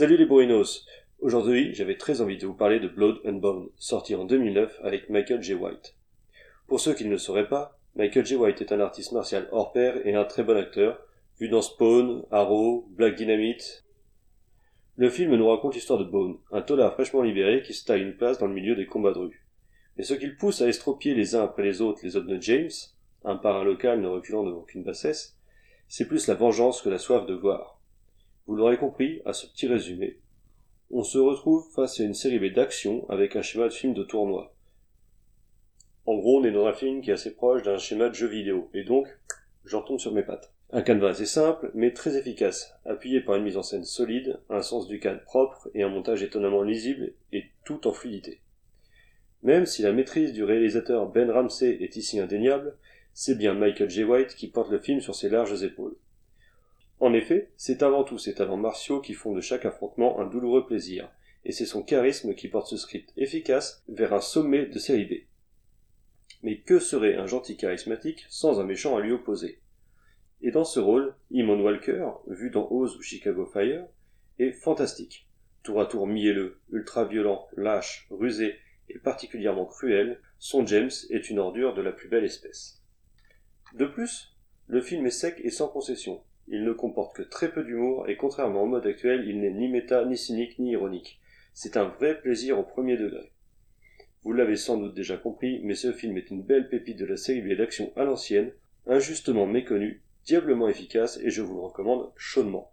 Salut les bourrinos Aujourd'hui, j'avais très envie de vous parler de Blood and Bone, sorti en 2009 avec Michael J. White. Pour ceux qui ne le sauraient pas, Michael J. White est un artiste martial hors pair et un très bon acteur, vu dans Spawn, Arrow, Black Dynamite. Le film nous raconte l'histoire de Bone, un tolard fraîchement libéré qui se taille une place dans le milieu des combats de rue. Mais ce qu'il pousse à estropier les uns après les autres les autres de James, un parrain local ne reculant devant aucune bassesse, c'est plus la vengeance que la soif de voir. Vous l'aurez compris à ce petit résumé. On se retrouve face à une série B d'action avec un schéma de film de tournoi. En gros, on est dans un film qui est assez proche d'un schéma de jeu vidéo, et donc, j'en tombe sur mes pattes. Un canevas assez simple, mais très efficace, appuyé par une mise en scène solide, un sens du cadre propre et un montage étonnamment lisible, et tout en fluidité. Même si la maîtrise du réalisateur Ben Ramsey est ici indéniable, c'est bien Michael J. White qui porte le film sur ses larges épaules. En effet, c'est avant tout ses talents martiaux qui font de chaque affrontement un douloureux plaisir, et c'est son charisme qui porte ce script efficace vers un sommet de série B. Mais que serait un gentil charismatique sans un méchant à lui opposer? Et dans ce rôle, Imon Walker, vu dans Oz ou Chicago Fire, est fantastique. Tour à tour mielleux, ultra violent, lâche, rusé et particulièrement cruel, son James est une ordure de la plus belle espèce. De plus, le film est sec et sans concession. Il ne comporte que très peu d'humour et contrairement au mode actuel, il n'est ni méta, ni cynique, ni ironique. C'est un vrai plaisir au premier degré. Vous l'avez sans doute déjà compris, mais ce film est une belle pépite de la série B d'action à l'ancienne, injustement méconnue, diablement efficace et je vous le recommande chaudement.